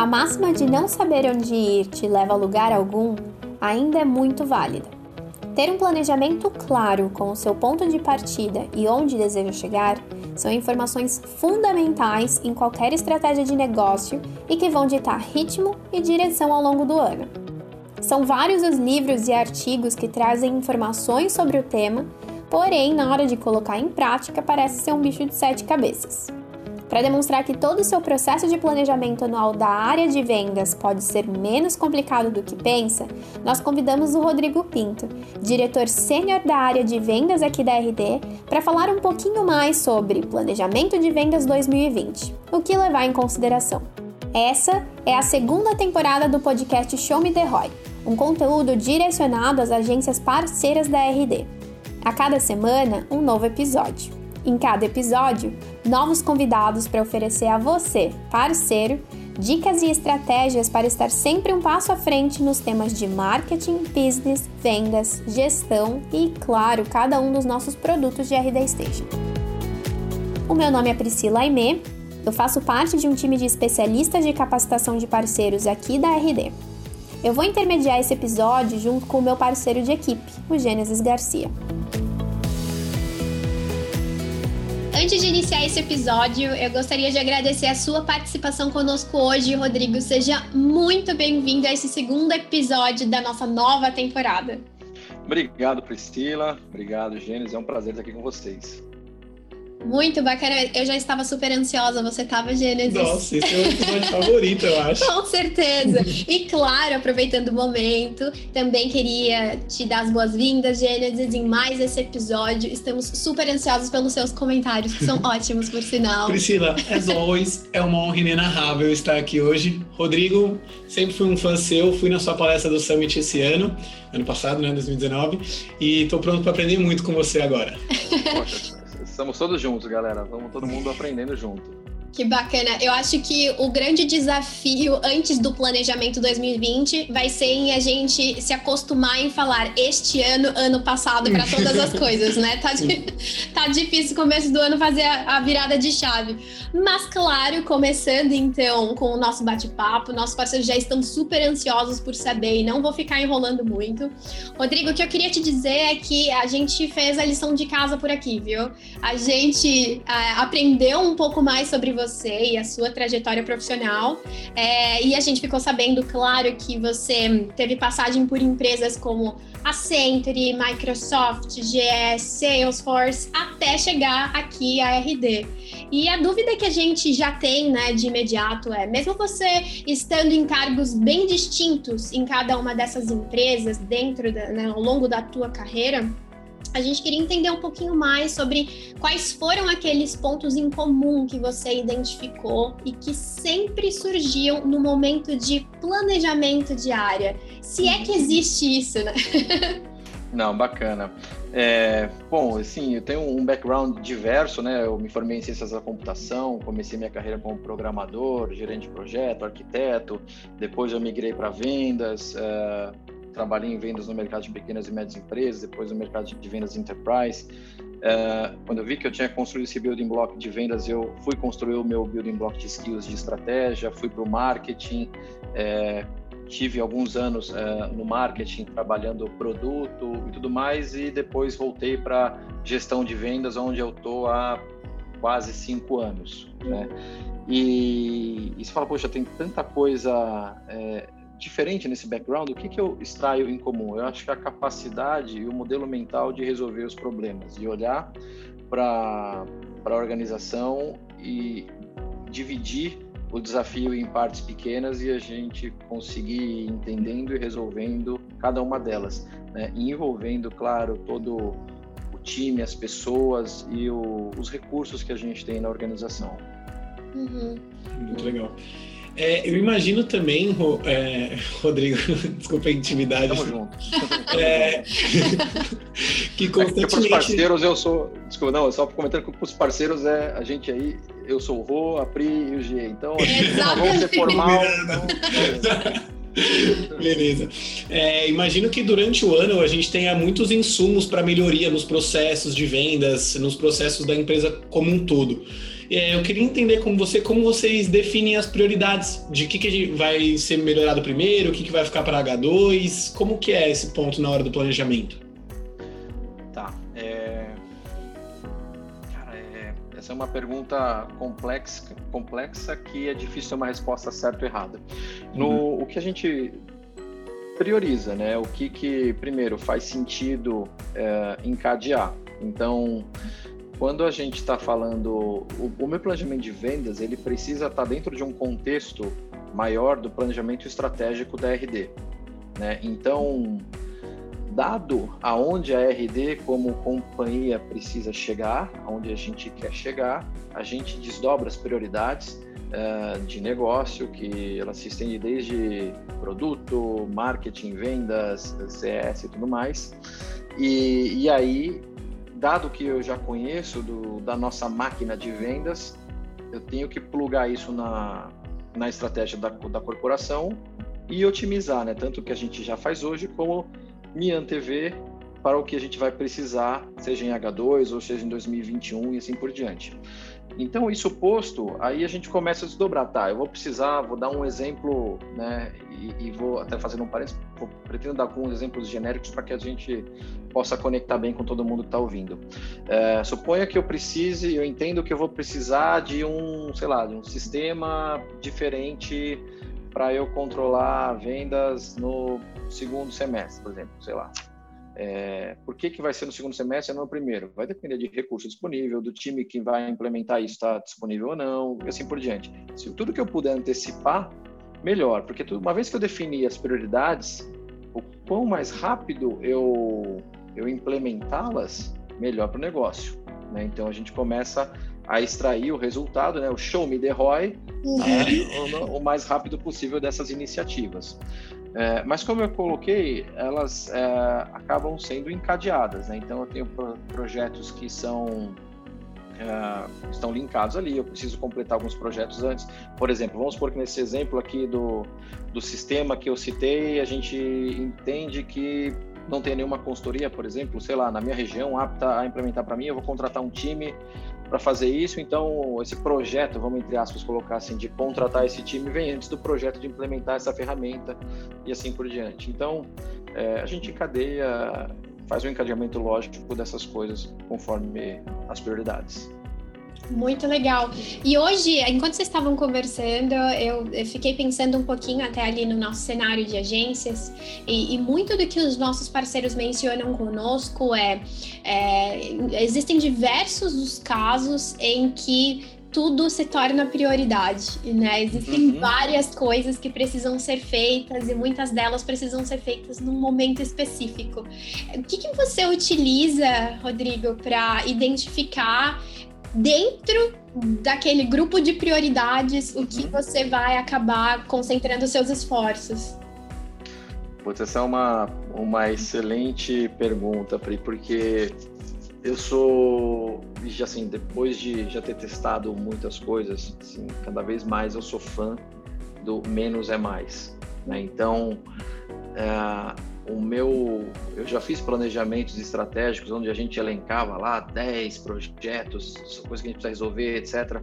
A máxima de não saber onde ir te leva a lugar algum ainda é muito válida. Ter um planejamento claro com o seu ponto de partida e onde deseja chegar são informações fundamentais em qualquer estratégia de negócio e que vão ditar ritmo e direção ao longo do ano. São vários os livros e artigos que trazem informações sobre o tema, porém, na hora de colocar em prática, parece ser um bicho de sete cabeças. Para demonstrar que todo o seu processo de planejamento anual da área de vendas pode ser menos complicado do que pensa, nós convidamos o Rodrigo Pinto, diretor sênior da área de vendas aqui da RD, para falar um pouquinho mais sobre planejamento de vendas 2020, o que levar em consideração. Essa é a segunda temporada do podcast Show Me The Roy, um conteúdo direcionado às agências parceiras da RD. A cada semana, um novo episódio. Em cada episódio, novos convidados para oferecer a você, parceiro, dicas e estratégias para estar sempre um passo à frente nos temas de marketing, business, vendas, gestão e, claro, cada um dos nossos produtos de RD Station. O meu nome é Priscila Aimee, eu faço parte de um time de especialistas de capacitação de parceiros aqui da RD. Eu vou intermediar esse episódio junto com o meu parceiro de equipe, o Gênesis Garcia. Antes de iniciar esse episódio, eu gostaria de agradecer a sua participação conosco hoje, Rodrigo. Seja muito bem-vindo a esse segundo episódio da nossa nova temporada. Obrigado, Priscila. Obrigado, Gênesis. É um prazer estar aqui com vocês. Muito bacana. Eu já estava super ansiosa. Você estava, Gênesis? Nossa, esse é o episódio favorito, eu acho. Com certeza. E claro, aproveitando o momento, também queria te dar as boas-vindas, Gênesis, em mais esse episódio. Estamos super ansiosos pelos seus comentários, que são ótimos, por sinal. Priscila, as always, é uma honra inenarrável estar aqui hoje. Rodrigo, sempre fui um fã seu, fui na sua palestra do Summit esse ano, ano passado, né, 2019, e estou pronto para aprender muito com você agora. Estamos todos juntos, galera. Vamos todo mundo aprendendo junto. Que bacana. Eu acho que o grande desafio antes do planejamento 2020 vai ser em a gente se acostumar em falar este ano, ano passado, para todas as coisas, né? Tá, tá difícil começo do ano fazer a, a virada de chave. Mas, claro, começando então com o nosso bate-papo, nossos parceiros já estão super ansiosos por saber e não vou ficar enrolando muito. Rodrigo, o que eu queria te dizer é que a gente fez a lição de casa por aqui, viu? A gente a, aprendeu um pouco mais sobre você e a sua trajetória profissional. É, e a gente ficou sabendo, claro, que você teve passagem por empresas como Accenture, Microsoft, GE, Salesforce, até chegar aqui a RD. E a dúvida que a gente já tem, né, de imediato é, mesmo você estando em cargos bem distintos em cada uma dessas empresas, dentro da, né, ao longo da tua carreira, a gente queria entender um pouquinho mais sobre quais foram aqueles pontos em comum que você identificou e que sempre surgiam no momento de planejamento de área. Se é que existe isso, né? Não, bacana. É, bom, assim, eu tenho um background diverso, né? Eu me formei em ciências da computação, comecei minha carreira como programador, gerente de projeto, arquiteto. Depois eu migrei para vendas. É, trabalhei em vendas no mercado de pequenas e médias empresas, depois no mercado de vendas enterprise. Uh, quando eu vi que eu tinha construído esse building block de vendas, eu fui construir o meu building block de skills de estratégia, fui para o marketing, é, tive alguns anos uh, no marketing trabalhando produto e tudo mais, e depois voltei para gestão de vendas, onde eu estou há quase cinco anos. Né? E, e você fala, poxa, tem tanta coisa é, diferente nesse background, o que, que eu extraio em comum? Eu acho que a capacidade e o modelo mental de resolver os problemas, de olhar para a organização e dividir o desafio em partes pequenas e a gente conseguir ir entendendo e resolvendo cada uma delas, né? E envolvendo, claro, todo o time, as pessoas e o, os recursos que a gente tem na organização. Uhum. Muito legal. É, eu imagino também, é, Rodrigo, desculpa a intimidade. Tamo junto. É, que constantemente... É para os parceiros eu sou... Desculpa, não, só comentando que para os parceiros é a gente aí, eu sou o Rô, a Pri e o G. Então, não vamos ser formal. Beleza. É, imagino que durante o ano a gente tenha muitos insumos para melhoria nos processos de vendas, nos processos da empresa como um todo. É, eu queria entender com você como vocês definem as prioridades de que, que vai ser melhorado primeiro, o que, que vai ficar para H2, como que é esse ponto na hora do planejamento? Tá. É... Cara, é... essa é uma pergunta complexa, complexa que é difícil ter uma resposta certa ou errada. No, uhum. O que a gente prioriza, né? O que, que primeiro faz sentido é, encadear. Então, quando a gente está falando, o, o, meu planejamento de vendas ele precisa estar tá dentro de um contexto maior do planejamento estratégico da RD, né? Então, dado aonde a RD como companhia precisa chegar, aonde a gente quer chegar, a gente desdobra as prioridades uh, de negócio, que ela se estende desde produto, marketing, vendas, CS e tudo mais. E, e aí, dado que eu já conheço do, da nossa máquina de vendas, eu tenho que plugar isso na, na estratégia da, da corporação e otimizar, né? Tanto o que a gente já faz hoje, como me antever para o que a gente vai precisar, seja em H2 ou seja em 2021 e assim por diante. Então, isso posto, aí a gente começa a desdobrar, tá? Eu vou precisar, vou dar um exemplo, né? E, e vou até fazer um parênteses, pretendo dar alguns exemplos genéricos para que a gente possa conectar bem com todo mundo que está ouvindo. É, suponha que eu precise, eu entendo que eu vou precisar de um, sei lá, de um sistema diferente para eu controlar vendas no segundo semestre, por exemplo, sei lá. É, por que, que vai ser no segundo semestre e não no primeiro? Vai depender de recurso disponível, do time que vai implementar isso está disponível ou não, e assim por diante. Se tudo que eu puder antecipar, melhor, porque uma vez que eu defini as prioridades, o quão mais rápido eu, eu implementá-las, melhor para o negócio. Né? Então a gente começa a extrair o resultado, né? o show me the ROI, uhum. né? o, o mais rápido possível dessas iniciativas. É, mas como eu coloquei, elas é, acabam sendo encadeadas, né? Então eu tenho pro projetos que são é, estão linkados ali. Eu preciso completar alguns projetos antes. Por exemplo, vamos supor que nesse exemplo aqui do, do sistema que eu citei, a gente entende que não tem nenhuma consultoria, por exemplo, sei lá, na minha região apta a implementar para mim, eu vou contratar um time para fazer isso. Então, esse projeto, vamos entre aspas colocar assim, de contratar esse time, vem antes do projeto de implementar essa ferramenta e assim por diante. Então, é, a gente encadeia, faz um encadeamento lógico dessas coisas conforme as prioridades. Muito legal. E hoje, enquanto vocês estavam conversando, eu, eu, fiquei pensando um pouquinho até ali no nosso cenário de agências, e, e muito do que os nossos parceiros mencionam conosco é, é existem diversos os casos em que tudo se torna prioridade, né? Existem uhum. várias coisas que precisam ser feitas e muitas delas precisam ser feitas num momento específico. O que, que você utiliza, Rodrigo, para identificar dentro daquele grupo de prioridades, o que uhum. você vai acabar concentrando seus esforços? Putz, essa é uma, uma excelente pergunta, Pri, porque eu sou, assim, depois de já ter testado muitas coisas, assim, cada vez mais eu sou fã do menos é mais. Né? Então, é, o meu, eu já fiz planejamentos estratégicos onde a gente elencava lá 10 projetos, coisas que a gente precisa resolver, etc.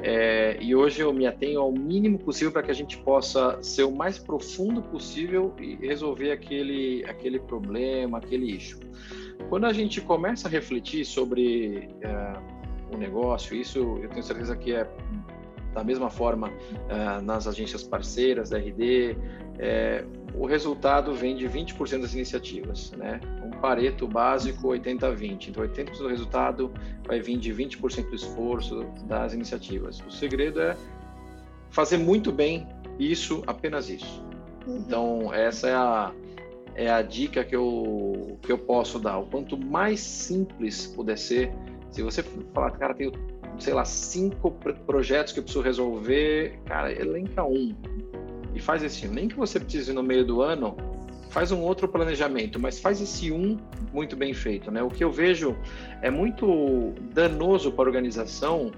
É, e hoje eu me atenho ao mínimo possível para que a gente possa ser o mais profundo possível e resolver aquele, aquele problema, aquele issue. Quando a gente começa a refletir sobre é, o negócio, isso eu tenho certeza que é da mesma forma é, nas agências parceiras da RD, é, o resultado vem de 20% das iniciativas, né? Um pareto básico 80-20. Então, 80% do resultado vai vir de 20% do esforço das iniciativas. O segredo é fazer muito bem isso, apenas isso. Uhum. Então, essa é a, é a dica que eu, que eu posso dar. O quanto mais simples puder ser, se você falar, cara, tenho, sei lá, cinco projetos que eu preciso resolver, cara, elenca um e faz esse um. Nem que você precise no meio do ano, faz um outro planejamento, mas faz esse um muito bem feito, né? O que eu vejo é muito danoso para a organização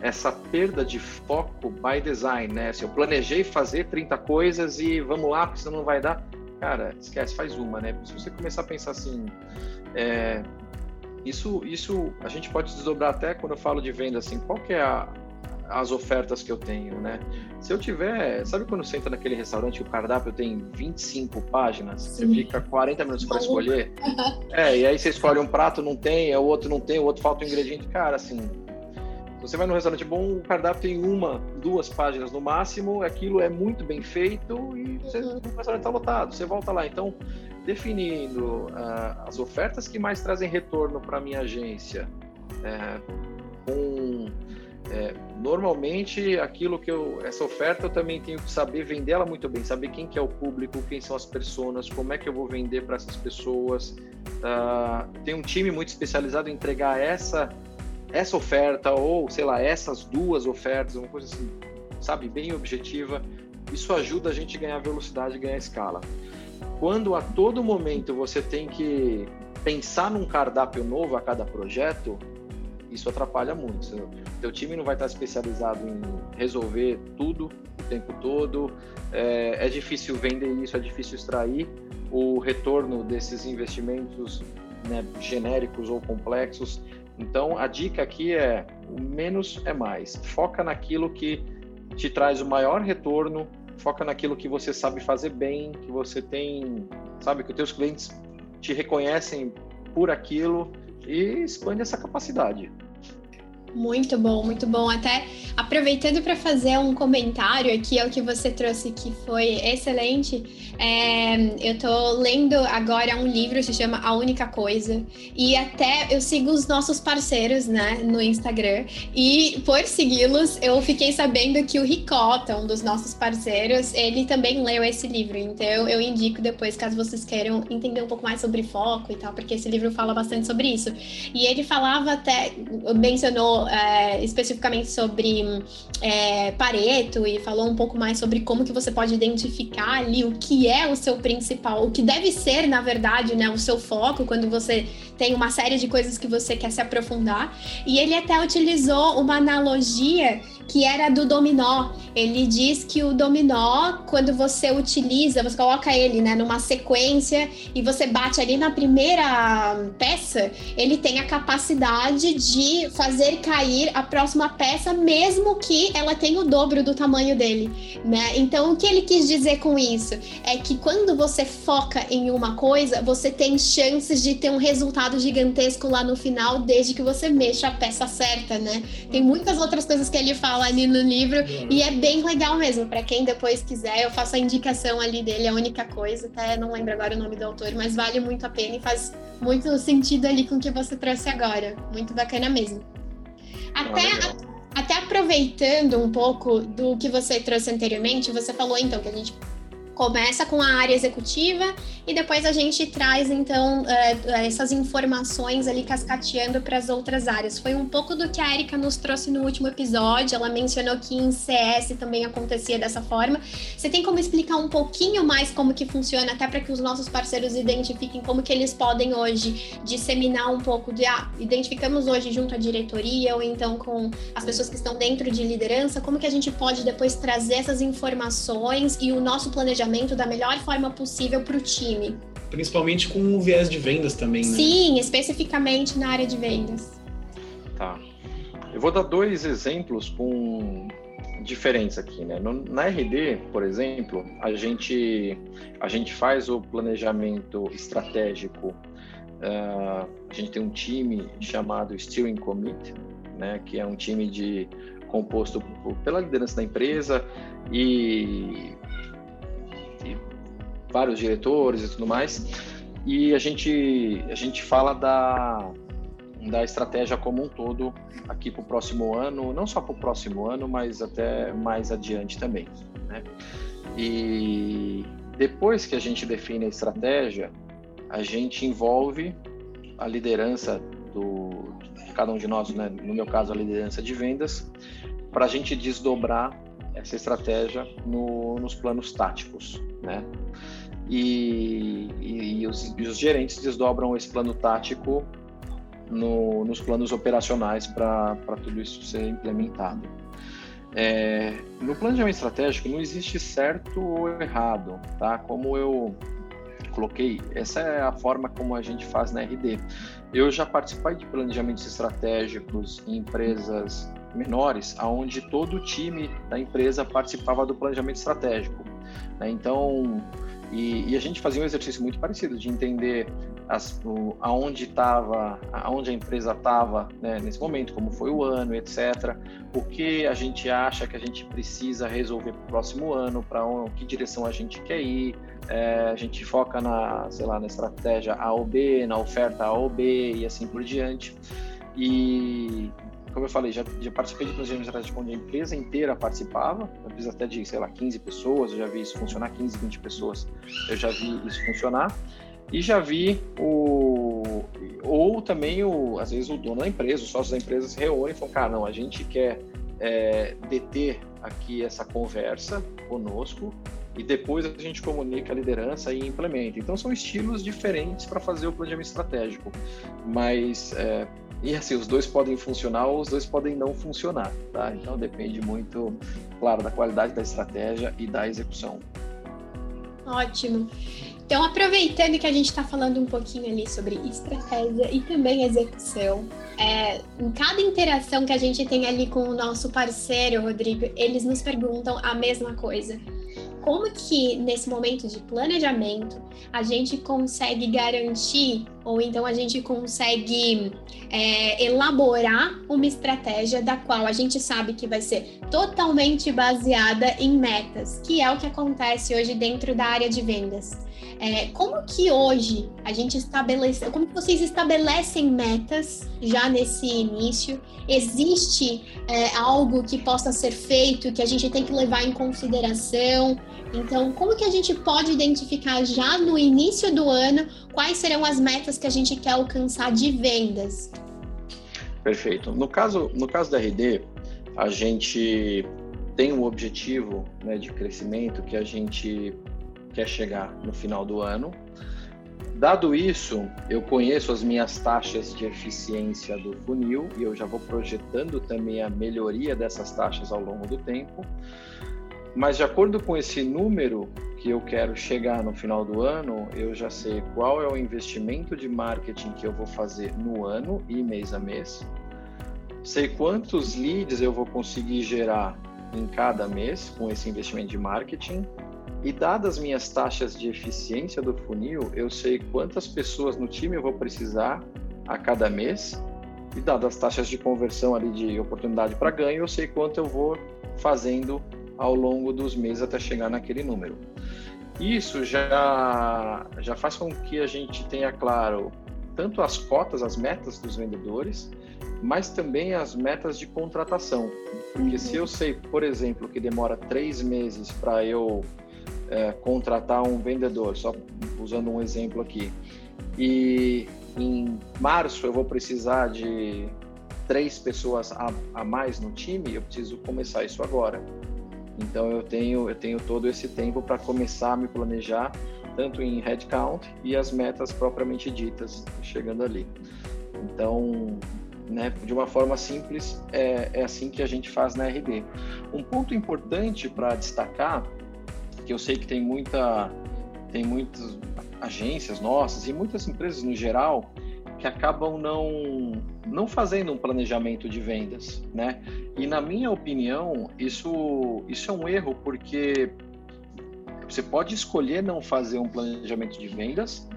essa perda de foco by design, né? Se eu planejei fazer 30 coisas e vamos lá, porque senão não vai dar. Cara, esquece, faz uma, né? Se você começar a pensar assim, é, isso, isso a gente pode desdobrar até quando eu falo de venda, assim, qual que é a, as ofertas que eu tenho, né? Se eu tiver, sabe quando você entra naquele restaurante e o cardápio tem 25 páginas, Sim. você fica 40 minutos para escolher? é, e aí você escolhe um prato, não tem, o outro não tem, o outro falta um ingrediente. Cara, assim, você vai num restaurante bom, o cardápio tem uma, duas páginas no máximo, aquilo é muito bem feito e você, uhum. o restaurante está lotado, você volta lá. Então, definindo uh, as ofertas que mais trazem retorno para minha agência, é, com é, normalmente aquilo que eu essa oferta eu também tenho que saber vender ela muito bem saber quem que é o público quem são as pessoas como é que eu vou vender para essas pessoas. Uh, tem um time muito especializado em entregar essa essa oferta ou sei lá essas duas ofertas uma coisa assim sabe bem objetiva. Isso ajuda a gente a ganhar velocidade ganhar escala. Quando a todo momento você tem que pensar num cardápio novo a cada projeto isso atrapalha muito. Teu time não vai estar especializado em resolver tudo o tempo todo. É, é difícil vender isso, é difícil extrair o retorno desses investimentos né, genéricos ou complexos. Então, a dica aqui é: o menos é mais. Foca naquilo que te traz o maior retorno, foca naquilo que você sabe fazer bem, que você tem, sabe, que os teus clientes te reconhecem por aquilo e expande essa capacidade. Muito bom, muito bom. Até aproveitando para fazer um comentário aqui ao que você trouxe, que foi excelente. É, eu estou lendo agora um livro que se chama A Única Coisa. E até eu sigo os nossos parceiros né, no Instagram. E por segui-los, eu fiquei sabendo que o Ricota, um dos nossos parceiros, ele também leu esse livro. Então eu indico depois, caso vocês queiram entender um pouco mais sobre foco e tal, porque esse livro fala bastante sobre isso. E ele falava até, mencionou é, especificamente sobre é, Pareto e falou um pouco mais sobre como que você pode identificar ali o que é o seu principal, o que deve ser, na verdade, né, o seu foco quando você tem uma série de coisas que você quer se aprofundar. E ele até utilizou uma analogia que era do dominó. Ele diz que o dominó, quando você utiliza, você coloca ele né, numa sequência e você bate ali na primeira peça, ele tem a capacidade de fazer cair a próxima peça, mesmo que ela tenha o dobro do tamanho dele. Né? Então, o que ele quis dizer com isso? É que quando você foca em uma coisa, você tem chances de ter um resultado gigantesco lá no final, desde que você mexa a peça certa, né? Tem muitas outras coisas que ele fala ali no livro e é bem legal mesmo. Para quem depois quiser, eu faço a indicação ali dele, a única coisa, até não lembro agora o nome do autor, mas vale muito a pena e faz muito sentido ali com o que você trouxe agora. Muito bacana mesmo. Até, ah, até aproveitando um pouco do que você trouxe anteriormente, você falou então que a gente começa com a área executiva e depois a gente traz então é, essas informações ali cascateando para as outras áreas. Foi um pouco do que a Erika nos trouxe no último episódio. Ela mencionou que em CS também acontecia dessa forma. Você tem como explicar um pouquinho mais como que funciona, até para que os nossos parceiros identifiquem como que eles podem hoje disseminar um pouco de ah, identificamos hoje junto à diretoria ou então com as pessoas que estão dentro de liderança, como que a gente pode depois trazer essas informações e o nosso planejamento planejamento da melhor forma possível para o time. Principalmente com o viés de vendas também, né? Sim, especificamente na área de vendas. Tá. Eu vou dar dois exemplos com diferentes aqui, né? Na RD, por exemplo, a gente a gente faz o planejamento estratégico. Uh, a gente tem um time chamado Steering Committee, né? Que é um time de composto pela liderança da empresa e vários diretores e tudo mais. E a gente, a gente fala da, da estratégia como um todo aqui para o próximo ano, não só para o próximo ano, mas até mais adiante também. Né? E depois que a gente define a estratégia, a gente envolve a liderança do, de cada um de nós, né? no meu caso, a liderança de vendas, para a gente desdobrar essa estratégia no, nos planos táticos. Né? E, e, e, os, e os, gerentes desdobram esse plano tático no, nos planos operacionais para tudo isso ser implementado. É, no planejamento estratégico não existe certo ou errado, tá? Como eu coloquei, essa é a forma como a gente faz na RD. Eu já participei de planejamentos estratégicos em empresas menores, aonde todo o time da empresa participava do planejamento estratégico. Né? Então, e, e, a gente fazia um exercício muito parecido de entender as, o, aonde estava, aonde a empresa estava né, nesse momento, como foi o ano, etc. O que a gente acha que a gente precisa resolver para o próximo ano, para que direção a gente quer ir. É, a gente foca na, sei lá, na estratégia A ou B, na oferta A ou B e assim por diante. E como eu falei, já, já participei de planejamento estratégico onde a empresa inteira participava, a empresa até de, sei lá, 15 pessoas, eu já vi isso funcionar, 15, 20 pessoas, eu já vi isso funcionar. E já vi o. Ou também, o, às vezes, o dono da empresa, os sócios da empresa se reúnem e falam: cara, não, a gente quer é, deter aqui essa conversa conosco e depois a gente comunica a liderança e implementa. Então, são estilos diferentes para fazer o planejamento estratégico. Mas é, e assim, os dois podem funcionar ou os dois podem não funcionar, tá? Então depende muito, claro, da qualidade da estratégia e da execução. Ótimo. Então, aproveitando que a gente está falando um pouquinho ali sobre estratégia e também execução, é, em cada interação que a gente tem ali com o nosso parceiro, Rodrigo, eles nos perguntam a mesma coisa como que nesse momento de planejamento a gente consegue garantir ou então a gente consegue é, elaborar uma estratégia da qual a gente sabe que vai ser totalmente baseada em metas, que é o que acontece hoje dentro da área de vendas. É, como que hoje a gente estabelece, como que vocês estabelecem metas já nesse início? Existe é, algo que possa ser feito que a gente tem que levar em consideração? Então, como que a gente pode identificar já no início do ano quais serão as metas que a gente quer alcançar de vendas? Perfeito. No caso, no caso da RD, a gente tem um objetivo né, de crescimento que a gente quer chegar no final do ano. Dado isso, eu conheço as minhas taxas de eficiência do funil e eu já vou projetando também a melhoria dessas taxas ao longo do tempo. Mas de acordo com esse número que eu quero chegar no final do ano, eu já sei qual é o investimento de marketing que eu vou fazer no ano e mês a mês. Sei quantos leads eu vou conseguir gerar em cada mês com esse investimento de marketing. E dadas minhas taxas de eficiência do funil, eu sei quantas pessoas no time eu vou precisar a cada mês. E dadas as taxas de conversão ali de oportunidade para ganho, eu sei quanto eu vou fazendo ao longo dos meses até chegar naquele número. Isso já, já faz com que a gente tenha claro tanto as cotas, as metas dos vendedores, mas também as metas de contratação. Porque se eu sei, por exemplo, que demora três meses para eu é, contratar um vendedor, só usando um exemplo aqui, e em março eu vou precisar de três pessoas a, a mais no time, eu preciso começar isso agora. Então eu tenho eu tenho todo esse tempo para começar a me planejar tanto em headcount e as metas propriamente ditas chegando ali. Então, né, de uma forma simples, é, é assim que a gente faz na RD. Um ponto importante para destacar, que eu sei que tem muita tem muitas agências nossas e muitas empresas no geral que acabam não não fazendo um planejamento de vendas, né? E na minha opinião, isso isso é um erro porque você pode escolher não fazer um planejamento de vendas,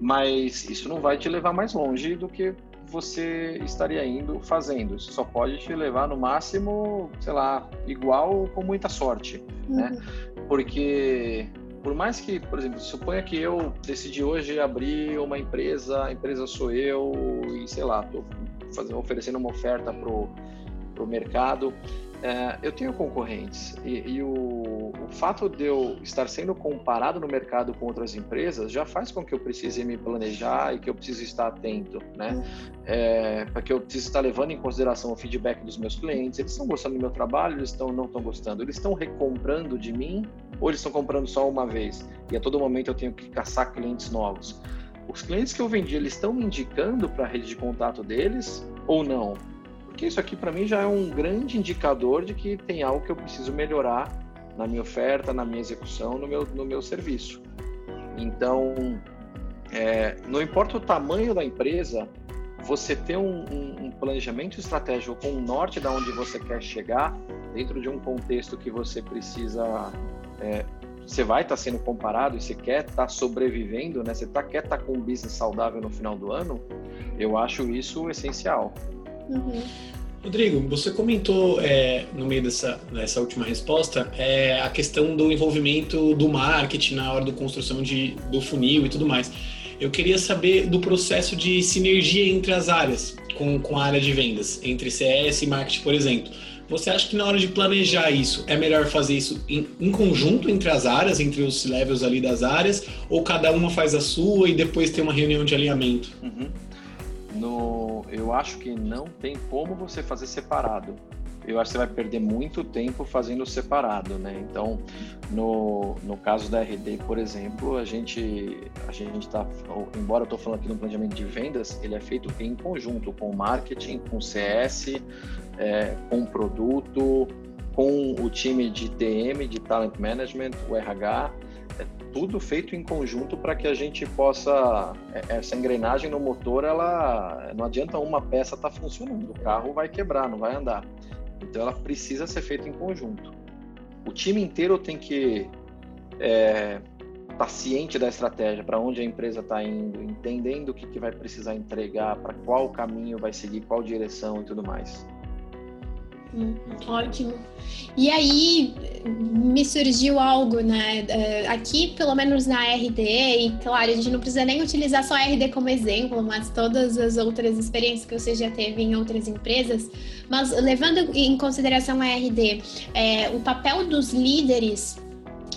mas isso não vai te levar mais longe do que você estaria indo fazendo. Isso só pode te levar no máximo, sei lá, igual com muita sorte, né? uhum. né? Porque por mais que, por exemplo, suponha que eu decidi hoje abrir uma empresa, a empresa sou eu e sei lá, estou fazendo, oferecendo uma oferta pro pro mercado, é, eu tenho concorrentes e, e o, o, fato de eu estar sendo comparado no mercado com outras empresas já faz com que eu precise me planejar e que eu precise estar atento, né? É, porque eu preciso estar levando em consideração o feedback dos meus clientes. Eles estão gostando do meu trabalho? Eles estão não estão gostando? Eles estão recomprando de mim ou eles estão comprando só uma vez? E a todo momento eu tenho que caçar clientes novos. Os clientes que eu vendi, eles estão me indicando para a rede de contato deles ou não? Porque isso aqui para mim já é um grande indicador de que tem algo que eu preciso melhorar na minha oferta, na minha execução, no meu, no meu serviço. Então, é, não importa o tamanho da empresa, você ter um, um, planejamento estratégico com o norte da onde você quer chegar, dentro de um contexto que você precisa, é, você vai estar tá sendo comparado e você quer estar tá sobrevivendo, né? Você tá, quer estar tá com um business saudável no final do ano, eu acho isso essencial. Uhum. Rodrigo, você comentou é, no meio dessa, dessa última resposta é, a questão do envolvimento do marketing na hora da construção de, do funil e tudo mais. Eu queria saber do processo de sinergia entre as áreas, com, com a área de vendas, entre CS e marketing, por exemplo. Você acha que na hora de planejar isso, é melhor fazer isso em, em conjunto entre as áreas, entre os levels ali das áreas, ou cada uma faz a sua e depois tem uma reunião de alinhamento? Uhum. No, eu acho que não tem como você fazer separado eu acho que você vai perder muito tempo fazendo separado, né? Então, no, no caso da RD, por exemplo, a gente a gente está, embora eu estou falando aqui no planejamento de vendas, ele é feito em conjunto com marketing, com CS, é, com produto, com o time de TM, de Talent Management, o RH, tudo feito em conjunto para que a gente possa é, essa engrenagem no motor, ela não adianta uma peça estar tá funcionando, o carro vai quebrar, não vai andar. Então ela precisa ser feita em conjunto. O time inteiro tem que estar é, tá ciente da estratégia, para onde a empresa está indo, entendendo o que, que vai precisar entregar, para qual caminho vai seguir, qual direção e tudo mais. Hum, ótimo. E aí me surgiu algo, né? É, aqui, pelo menos na RD, e claro, a gente não precisa nem utilizar só a RD como exemplo, mas todas as outras experiências que você já teve em outras empresas. Mas levando em consideração a RD, é, o papel dos líderes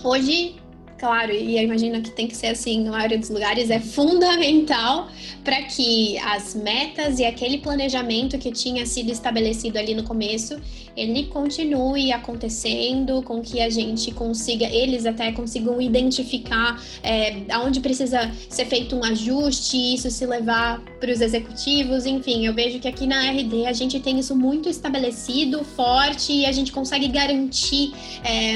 hoje claro, e eu imagino que tem que ser assim na maioria dos lugares, é fundamental para que as metas e aquele planejamento que tinha sido estabelecido ali no começo, ele continue acontecendo, com que a gente consiga, eles até consigam identificar é, aonde precisa ser feito um ajuste, isso se levar para os executivos, enfim, eu vejo que aqui na RD a gente tem isso muito estabelecido, forte, e a gente consegue garantir é,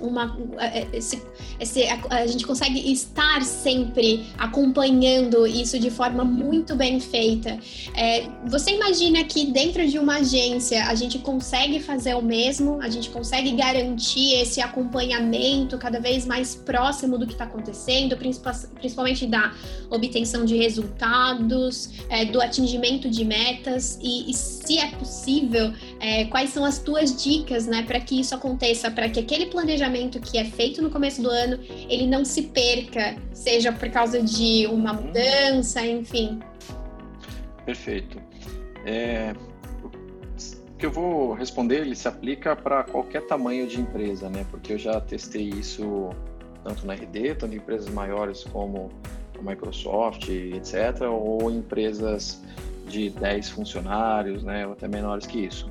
uma, é, esse, esse, a, a gente consegue estar sempre acompanhando isso de forma muito bem feita. É, você imagina que dentro de uma agência a gente consegue fazer o mesmo, a gente consegue garantir esse acompanhamento cada vez mais próximo do que está acontecendo, principalmente da obtenção de resultados, é, do atingimento de metas e, e se é possível, é, quais são as tuas dicas, né, para que isso aconteça, para que aquele planejamento que é feito no começo do ano ele não se perca, seja por causa de uma mudança, enfim. Perfeito. É, que eu vou responder, ele se aplica para qualquer tamanho de empresa, né? Porque eu já testei isso tanto na RD, tanto em empresas maiores como a Microsoft, etc., ou empresas de 10 funcionários, né? Ou até menores que isso.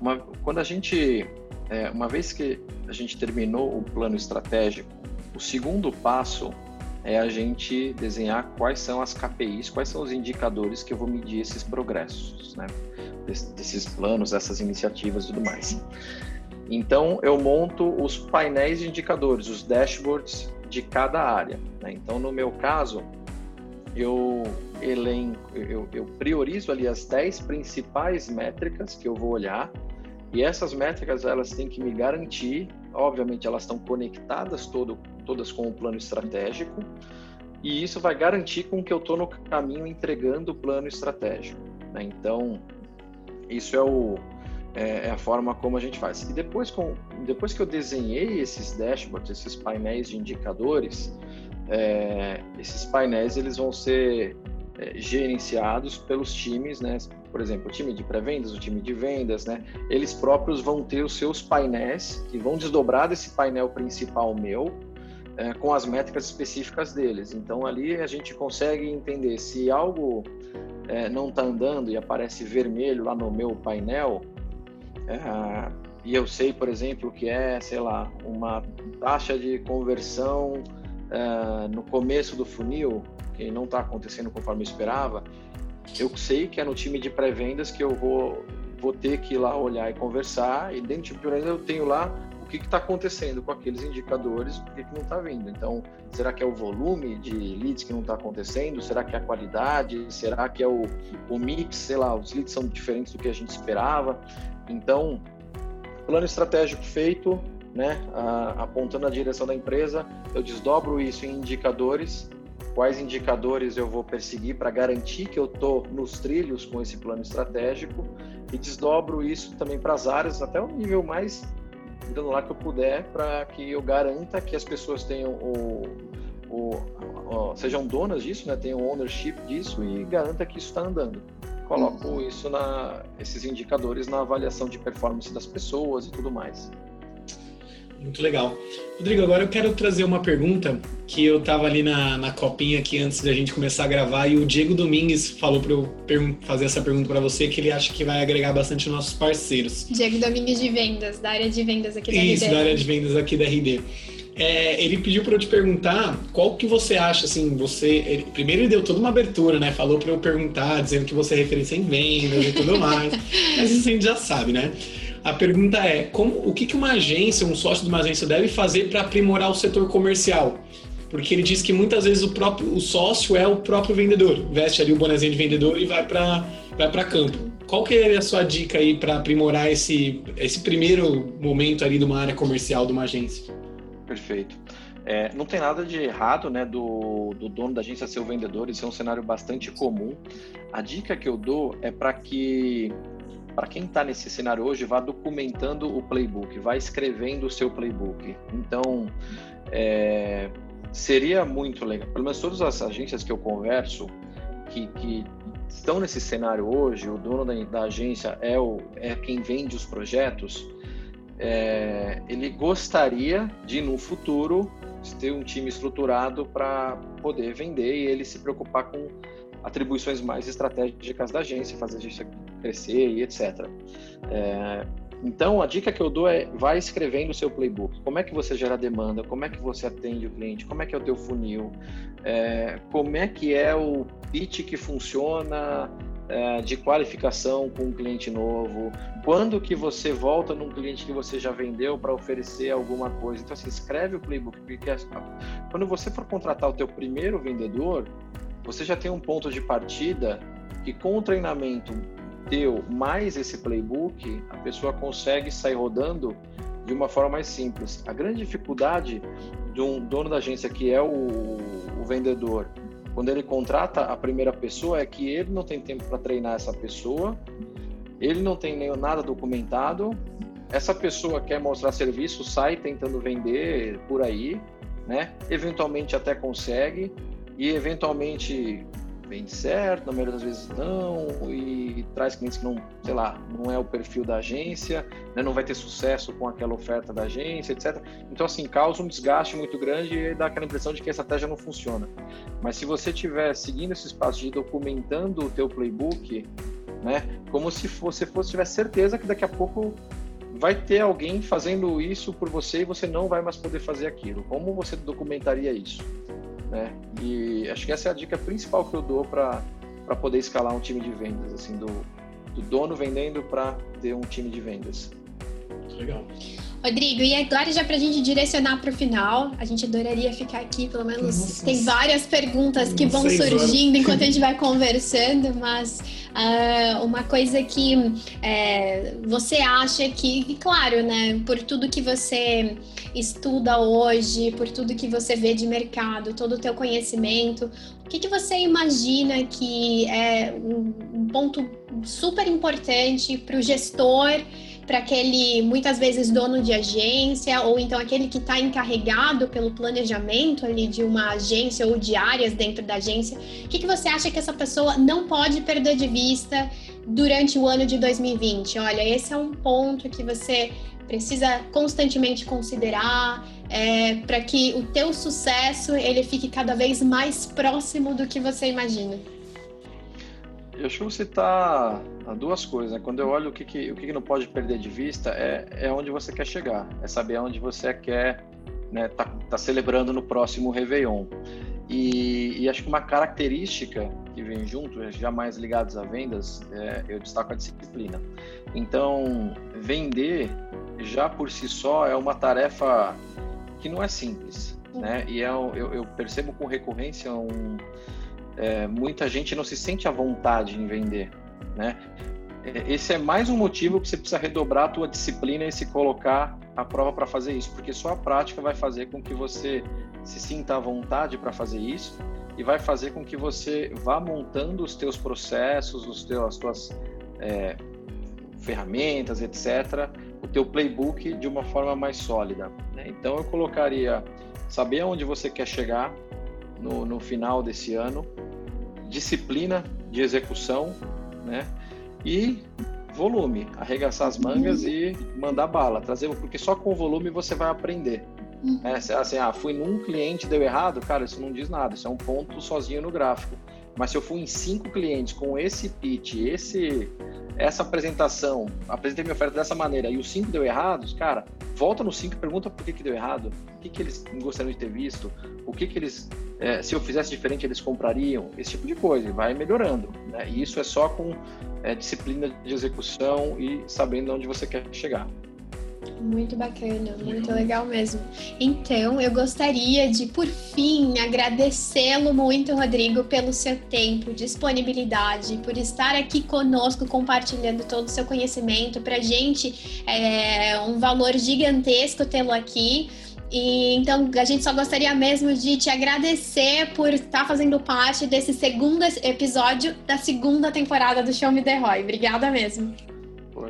Uma, quando a gente, é, uma vez que a gente terminou o plano estratégico, o segundo passo é a gente desenhar quais são as KPIs, quais são os indicadores que eu vou medir esses progressos, né? Desses planos, essas iniciativas e tudo mais. Então, eu monto os painéis de indicadores, os dashboards de cada área. Né? Então, no meu caso, eu elenco, eu, eu priorizo ali as 10 principais métricas que eu vou olhar e essas métricas elas têm que me garantir, obviamente elas estão conectadas todo, todas com o plano estratégico, e isso vai garantir com que eu estou no caminho entregando o plano estratégico. Né? Então, isso é, o, é, é, a forma como a gente faz. E depois, com, depois que eu desenhei esses dashboards, esses painéis de indicadores, é, esses painéis eles vão ser é, gerenciados pelos times, né? Por exemplo, o time de pré-vendas, o time de vendas, né? Eles próprios vão ter os seus painéis que vão desdobrar desse painel principal meu é, com as métricas específicas deles. Então ali a gente consegue entender se algo é, não está andando e aparece vermelho lá no meu painel, é, e eu sei, por exemplo, que é, sei lá, uma taxa de conversão é, no começo do funil, que não está acontecendo conforme eu esperava, eu sei que é no time de pré-vendas que eu vou, vou ter que ir lá olhar e conversar, e dentro de pré eu tenho lá que está acontecendo com aqueles indicadores, por que, que não está vindo. Então, será que é o volume de leads que não está acontecendo? Será que é a qualidade? Será que é o, o mix? Sei lá, os leads são diferentes do que a gente esperava. Então, plano estratégico feito, né, a, apontando a direção da empresa, eu desdobro isso em indicadores. Quais indicadores eu vou perseguir para garantir que eu estou nos trilhos com esse plano estratégico e desdobro isso também para as áreas até o nível mais granular que eu puder para que eu garanta que as pessoas tenham o, o, o, sejam donas disso, né, tenham ownership disso e garanta que isso está andando. Coloco uhum. isso na esses indicadores na avaliação de performance das pessoas e tudo mais. Muito legal. Rodrigo, agora eu quero trazer uma pergunta que eu estava ali na, na copinha aqui antes da gente começar a gravar e o Diego Domingues falou para eu fazer essa pergunta para você que ele acha que vai agregar bastante nos nossos parceiros. Diego Domingues de vendas, da área de vendas aqui da Isso, RD. Isso, da área de vendas aqui da RD. É, ele pediu para eu te perguntar qual que você acha, assim, você... Ele, primeiro ele deu toda uma abertura, né? Falou para eu perguntar, dizendo que você é referência em vendas e tudo mais. mas isso a gente já sabe, né? A pergunta é, como, o que, que uma agência, um sócio de uma agência deve fazer para aprimorar o setor comercial? Porque ele diz que muitas vezes o próprio o sócio é o próprio vendedor, veste ali o bonezinho de vendedor e vai para vai para campo. Qual que é a sua dica aí para aprimorar esse, esse primeiro momento ali de uma área comercial de uma agência? Perfeito. É, não tem nada de errado, né, do, do, dono da agência ser o vendedor, isso é um cenário bastante comum. A dica que eu dou é para que para quem está nesse cenário hoje, vá documentando o playbook, vá escrevendo o seu playbook. Então, é, seria muito legal, pelo menos todas as agências que eu converso, que, que estão nesse cenário hoje, o dono da, da, agência é, o, é quem vende os projetos, é, ele gostaria de, no futuro, ter um time estruturado para poder vender e ele se preocupar com atribuições mais estratégicas da agência, fazer a agência crescer e etc. É, então, a dica que eu dou é vai escrevendo o seu playbook. Como é que você gera demanda? Como é que você atende o cliente? Como é que é o teu funil? É, como é que é o pitch que funciona é, de qualificação com um cliente novo? Quando que você volta num cliente que você já vendeu para oferecer alguma coisa? Então, assim, escreve o playbook. Porque quando você for contratar o teu primeiro vendedor, você já tem um ponto de partida que com o treinamento teu mais esse playbook, a pessoa consegue sair rodando de uma forma mais simples. A grande dificuldade de um dono da agência que é o, o vendedor, quando ele contrata a primeira pessoa, é que ele não tem tempo para treinar essa pessoa, ele não tem nem nada documentado, essa pessoa quer mostrar serviço, sai tentando vender por aí, né? Eventualmente até consegue, e eventualmente vende certo, na maioria das vezes não, e traz clientes que não, sei lá, não é o perfil da agência, né, não vai ter sucesso com aquela oferta da agência, etc. Então, assim, causa um desgaste muito grande e dá aquela impressão de que a estratégia não funciona. Mas se você estiver seguindo esse espaço de documentando o teu playbook, né, como se você fosse tiver certeza que daqui a pouco vai ter alguém fazendo isso por você e você não vai mais poder fazer aquilo. Como você documentaria isso? Né? E acho que essa é a dica principal que eu dou para poder escalar um time de vendas, assim, do, do dono vendendo para ter um time de vendas. Legal. Rodrigo, e agora já para a gente direcionar para o final, a gente adoraria ficar aqui, pelo menos nossa, tem várias perguntas que vão surgindo enquanto a gente vai conversando, mas uh, uma coisa que é, você acha que, claro, né, por tudo que você estuda hoje, por tudo que você vê de mercado, todo o teu conhecimento, o que, que você imagina que é um, um ponto super importante para o gestor para aquele, muitas vezes, dono de agência, ou então aquele que está encarregado pelo planejamento ali de uma agência ou de áreas dentro da agência, o que, que você acha que essa pessoa não pode perder de vista durante o ano de 2020? Olha, esse é um ponto que você precisa constantemente considerar é, para que o teu sucesso ele fique cada vez mais próximo do que você imagina. Eu acho que você está duas coisas. Né? Quando eu olho o que, que, o que, que não pode perder de vista é, é onde você quer chegar, é saber onde você quer né, tá, tá celebrando no próximo Réveillon. E, e, acho que uma característica que vem junto, jamais ligados a vendas, é, eu destaco a disciplina. Então, vender já por si só é uma tarefa que não é simples, né? E é, eu, eu percebo com recorrência um, é, muita gente não se sente à vontade em vender, né? É, esse é mais um motivo que você precisa redobrar a tua disciplina e se colocar à prova para fazer isso, porque só a prática vai fazer com que você se sinta à vontade para fazer isso e vai fazer com que você vá montando os teus processos, os teus, as tuas é, ferramentas, etc., o teu playbook de uma forma mais sólida. Né? Então eu colocaria saber aonde você quer chegar no, no final desse ano, disciplina de execução, né? E volume, arregaçar as mangas e mandar bala, trazer, porque só com o volume você vai aprender. Uhum. É, assim, ah, fui num cliente deu errado, cara, isso não diz nada, isso é um ponto sozinho no gráfico. Mas se eu fui em cinco clientes com esse pitch, esse, essa apresentação, apresentei minha oferta dessa maneira e os cinco deu errados, cara, volta nos cinco e pergunta por que, que deu errado, o que, que eles gostariam de ter visto, o que, que eles, é, se eu fizesse diferente, eles comprariam, esse tipo de coisa, vai melhorando. Né? E isso é só com é, disciplina de execução e sabendo onde você quer chegar. Muito bacana, muito legal mesmo. Então, eu gostaria de, por fim, agradecê-lo muito, Rodrigo, pelo seu tempo, disponibilidade, por estar aqui conosco, compartilhando todo o seu conhecimento. Para a gente é um valor gigantesco tê-lo aqui. E então a gente só gostaria mesmo de te agradecer por estar fazendo parte desse segundo episódio da segunda temporada do Show Me The Roy. Obrigada mesmo.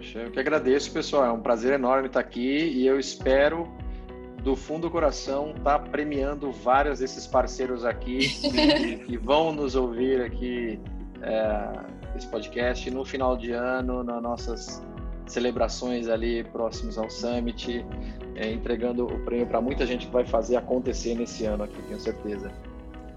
Poxa, eu que agradeço, pessoal. É um prazer enorme estar aqui e eu espero do fundo do coração estar premiando vários desses parceiros aqui que, que vão nos ouvir aqui é, esse podcast no final de ano, nas nossas celebrações ali próximos ao Summit, é, entregando o prêmio para muita gente que vai fazer acontecer nesse ano aqui, tenho certeza.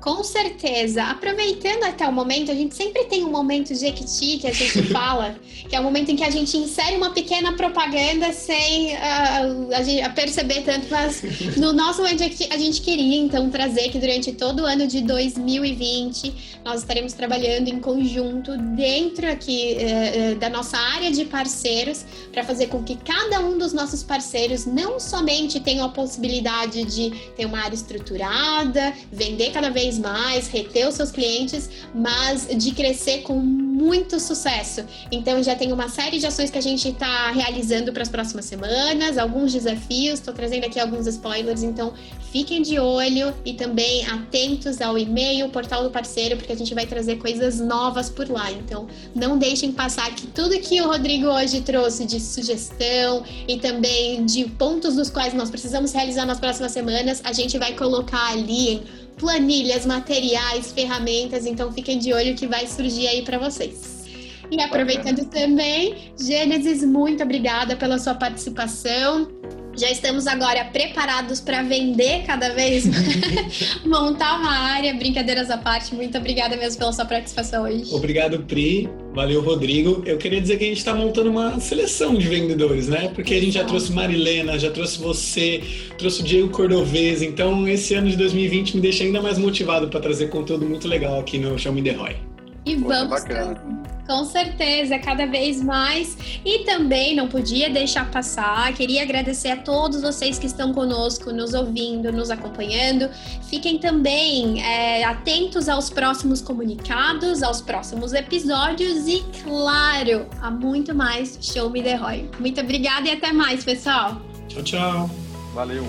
Com certeza. Aproveitando até o momento, a gente sempre tem um momento Jequiti que a gente fala, que é o momento em que a gente insere uma pequena propaganda sem uh, a gente perceber tanto, mas no nosso momento Jequiti, a gente queria então trazer que durante todo o ano de 2020 nós estaremos trabalhando em conjunto dentro aqui uh, da nossa área de parceiros para fazer com que cada um dos nossos parceiros não somente tenha a possibilidade de ter uma área estruturada, vender cada vez vez mais, reter os seus clientes, mas de crescer com muito sucesso. Então já tem uma série de ações que a gente está realizando para as próximas semanas, alguns desafios, estou trazendo aqui alguns spoilers, então fiquem de olho e também atentos ao e-mail, portal do parceiro, porque a gente vai trazer coisas novas por lá. Então não deixem passar que tudo que o Rodrigo hoje trouxe de sugestão e também de pontos dos quais nós precisamos realizar nas próximas semanas, a gente vai colocar ali em planilhas, materiais, ferramentas, então fiquem de olho que vai surgir aí para vocês. E aproveitando também, Gênesis, muito obrigada pela sua participação. Já estamos agora preparados para vender cada vez montar uma área, brincadeiras à parte. Muito obrigada mesmo pela sua participação hoje. Obrigado, Pri. Valeu, Rodrigo. Eu queria dizer que a gente está montando uma seleção de vendedores, né? Porque a gente já trouxe Marilena, já trouxe você, trouxe o Diego Cordovez. Então, esse ano de 2020 me deixa ainda mais motivado para trazer conteúdo muito legal aqui no Show Me The Roy. E Poxa, vamos. Bacana. Com certeza, cada vez mais. E também não podia deixar passar, queria agradecer a todos vocês que estão conosco, nos ouvindo, nos acompanhando. Fiquem também é, atentos aos próximos comunicados, aos próximos episódios e, claro, a muito mais Show Me The Roy. Muito obrigada e até mais, pessoal. Tchau, tchau. Valeu.